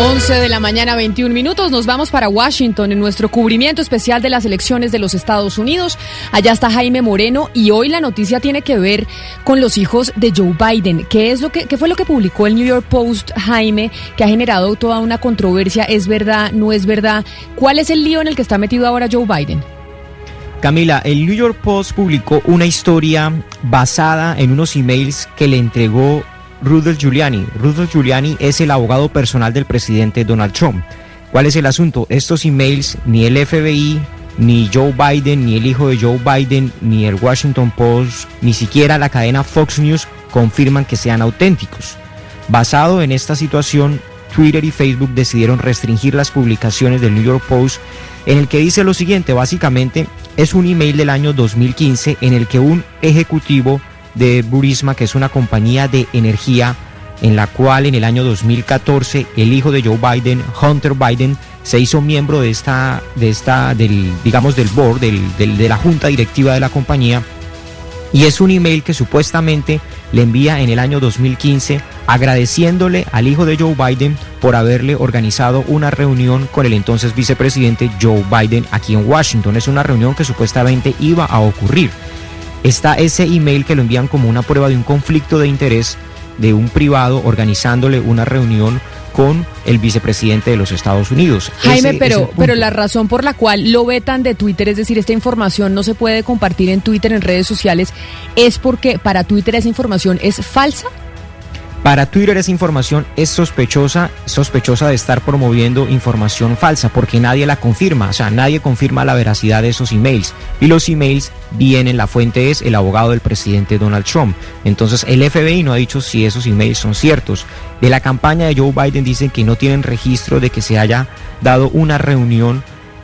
11 de la mañana, 21 minutos. Nos vamos para Washington en nuestro cubrimiento especial de las elecciones de los Estados Unidos. Allá está Jaime Moreno y hoy la noticia tiene que ver con los hijos de Joe Biden. ¿Qué, es lo que, qué fue lo que publicó el New York Post, Jaime, que ha generado toda una controversia? ¿Es verdad? ¿No es verdad? ¿Cuál es el lío en el que está metido ahora Joe Biden? Camila, el New York Post publicó una historia basada en unos emails que le entregó Rudolph Giuliani. Rudolph Giuliani es el abogado personal del presidente Donald Trump. ¿Cuál es el asunto? Estos emails ni el FBI, ni Joe Biden, ni el hijo de Joe Biden, ni el Washington Post, ni siquiera la cadena Fox News confirman que sean auténticos. Basado en esta situación, Twitter y Facebook decidieron restringir las publicaciones del New York Post en el que dice lo siguiente, básicamente es un email del año 2015 en el que un ejecutivo de Burisma, que es una compañía de energía en la cual en el año 2014 el hijo de Joe Biden, Hunter Biden, se hizo miembro de esta, de esta, del, digamos, del board, del, de la junta directiva de la compañía. Y es un email que supuestamente le envía en el año 2015 agradeciéndole al hijo de Joe Biden por haberle organizado una reunión con el entonces vicepresidente Joe Biden aquí en Washington. Es una reunión que supuestamente iba a ocurrir. Está ese email que lo envían como una prueba de un conflicto de interés de un privado organizándole una reunión con el vicepresidente de los Estados Unidos. Jaime, pero, pero la razón por la cual lo vetan de Twitter, es decir, esta información no se puede compartir en Twitter, en redes sociales, es porque para Twitter esa información es falsa. Para Twitter esa información es sospechosa, sospechosa de estar promoviendo información falsa porque nadie la confirma, o sea, nadie confirma la veracidad de esos emails. Y los emails vienen, la fuente es el abogado del presidente Donald Trump. Entonces el FBI no ha dicho si esos emails son ciertos. De la campaña de Joe Biden dicen que no tienen registro de que se haya dado una reunión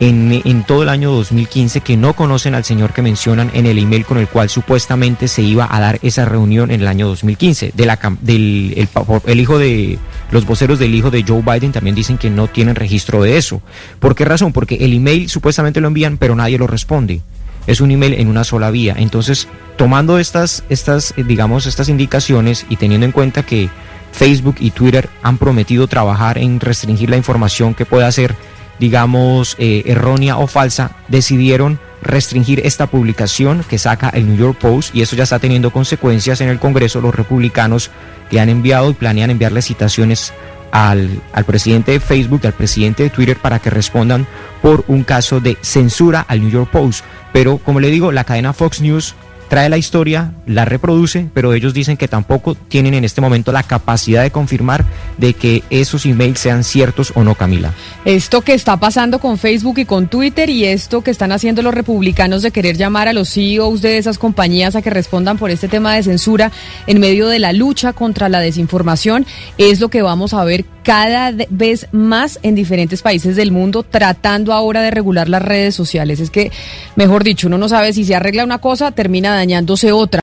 en, todo el año 2015 que no conocen al señor que mencionan en el email con el cual supuestamente se iba a dar esa reunión en el año 2015. De la, del, el, el, hijo de los voceros del hijo de Joe Biden también dicen que no tienen registro de eso. ¿Por qué razón? Porque el email supuestamente lo envían pero nadie lo responde. Es un email en una sola vía. Entonces, tomando estas, estas, digamos, estas indicaciones y teniendo en cuenta que Facebook y Twitter han prometido trabajar en restringir la información que pueda ser digamos, eh, errónea o falsa, decidieron restringir esta publicación que saca el New York Post y eso ya está teniendo consecuencias en el Congreso. Los republicanos que han enviado y planean enviarle citaciones al, al presidente de Facebook, al presidente de Twitter para que respondan por un caso de censura al New York Post. Pero como le digo, la cadena Fox News trae la historia, la reproduce, pero ellos dicen que tampoco tienen en este momento la capacidad de confirmar de que esos emails sean ciertos o no, Camila. Esto que está pasando con Facebook y con Twitter y esto que están haciendo los republicanos de querer llamar a los CEOs de esas compañías a que respondan por este tema de censura en medio de la lucha contra la desinformación es lo que vamos a ver cada vez más en diferentes países del mundo tratando ahora de regular las redes sociales. Es que, mejor dicho, uno no sabe si se arregla una cosa, termina dañándose otra.